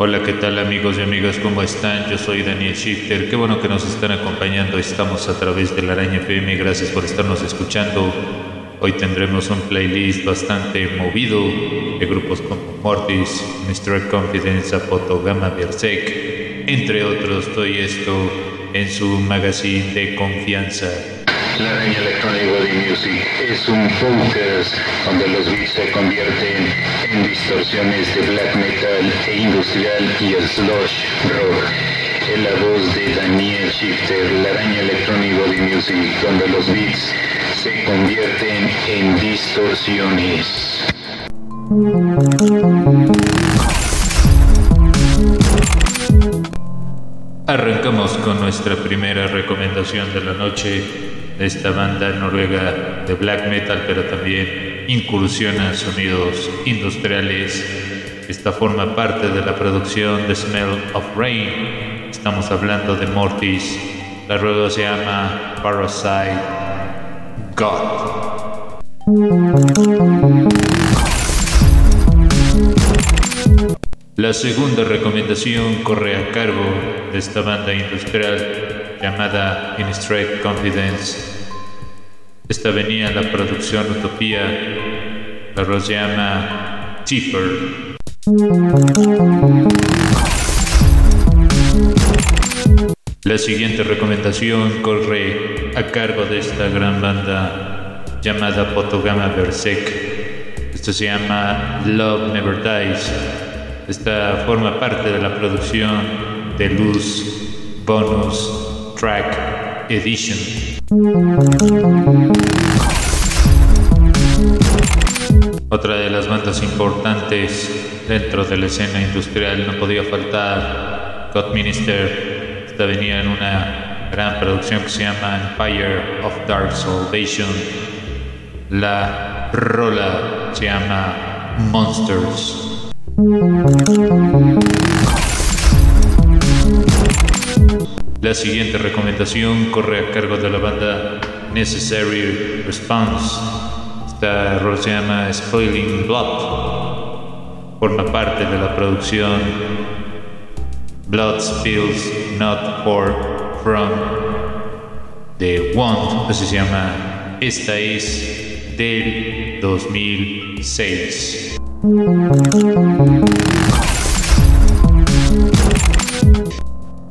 Hola, ¿qué tal amigos y amigas? ¿Cómo están? Yo soy Daniel Shifter. Qué bueno que nos están acompañando. Estamos a través de la Araña FM. Gracias por estarnos escuchando. Hoy tendremos un playlist bastante movido de grupos como Mortis, Mr. Confidence, Apotogama Berserk, entre otros. Todo esto en su magazine de confianza. La araña Electronic Body Music es un podcast donde los beats se convierten en distorsiones de black metal e industrial y el slush rock. En la voz de Daniel Shifter, la araña Electronic Body Music, donde los beats se convierten en distorsiones. Arrancamos con nuestra primera recomendación de la noche de esta banda noruega de black metal, pero también incursiona sonidos industriales. Esta forma parte de la producción de Smell of Rain. Estamos hablando de Mortis. La rueda se llama Parasite God. La segunda recomendación corre a cargo de esta banda industrial llamada In Straight Confidence. Esta venía la producción Utopía, rola se llama Cheaper. La siguiente recomendación corre a cargo de esta gran banda llamada Fotogama Berserk. Esto se llama Love Never Dies. Esta forma parte de la producción de Luz Bonus Track Edition. Otra de las bandas importantes dentro de la escena industrial no podía faltar God Minister. Esta venía en una gran producción que se llama Empire of Dark Salvation. La rola se llama Monsters. La siguiente recomendación corre a cargo de la banda Necessary Response. Esta rol se llama Spoiling Blood. Forma parte de la producción Blood Spills Not For From The Want, así se llama. Esta es del 2006.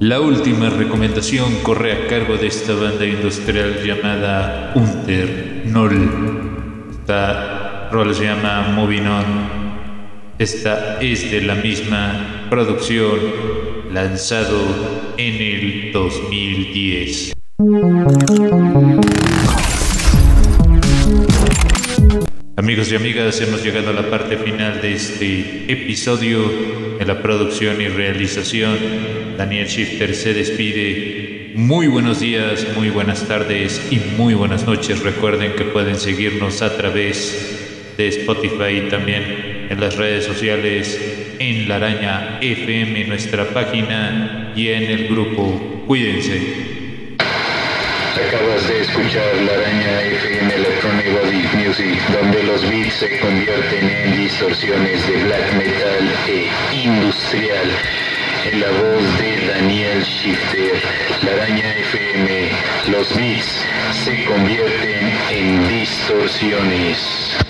La última recomendación corre a cargo de esta banda industrial llamada Unter Null. Esta rola se llama Moving On. Esta es de la misma producción, lanzado en el 2010. Amigos y amigas, hemos llegado a la parte final de este episodio en la producción y realización. Daniel Shifter se despide. Muy buenos días, muy buenas tardes y muy buenas noches. Recuerden que pueden seguirnos a través de Spotify y también en las redes sociales, en La Araña FM, nuestra página y en el grupo. Cuídense. Acabas de escuchar La Araña FM Electronic Body Music, los beats se convierten en distorsiones de black metal e industrial. En la voz de Daniel Shifter, La Araña FM, los beats se convierten en distorsiones.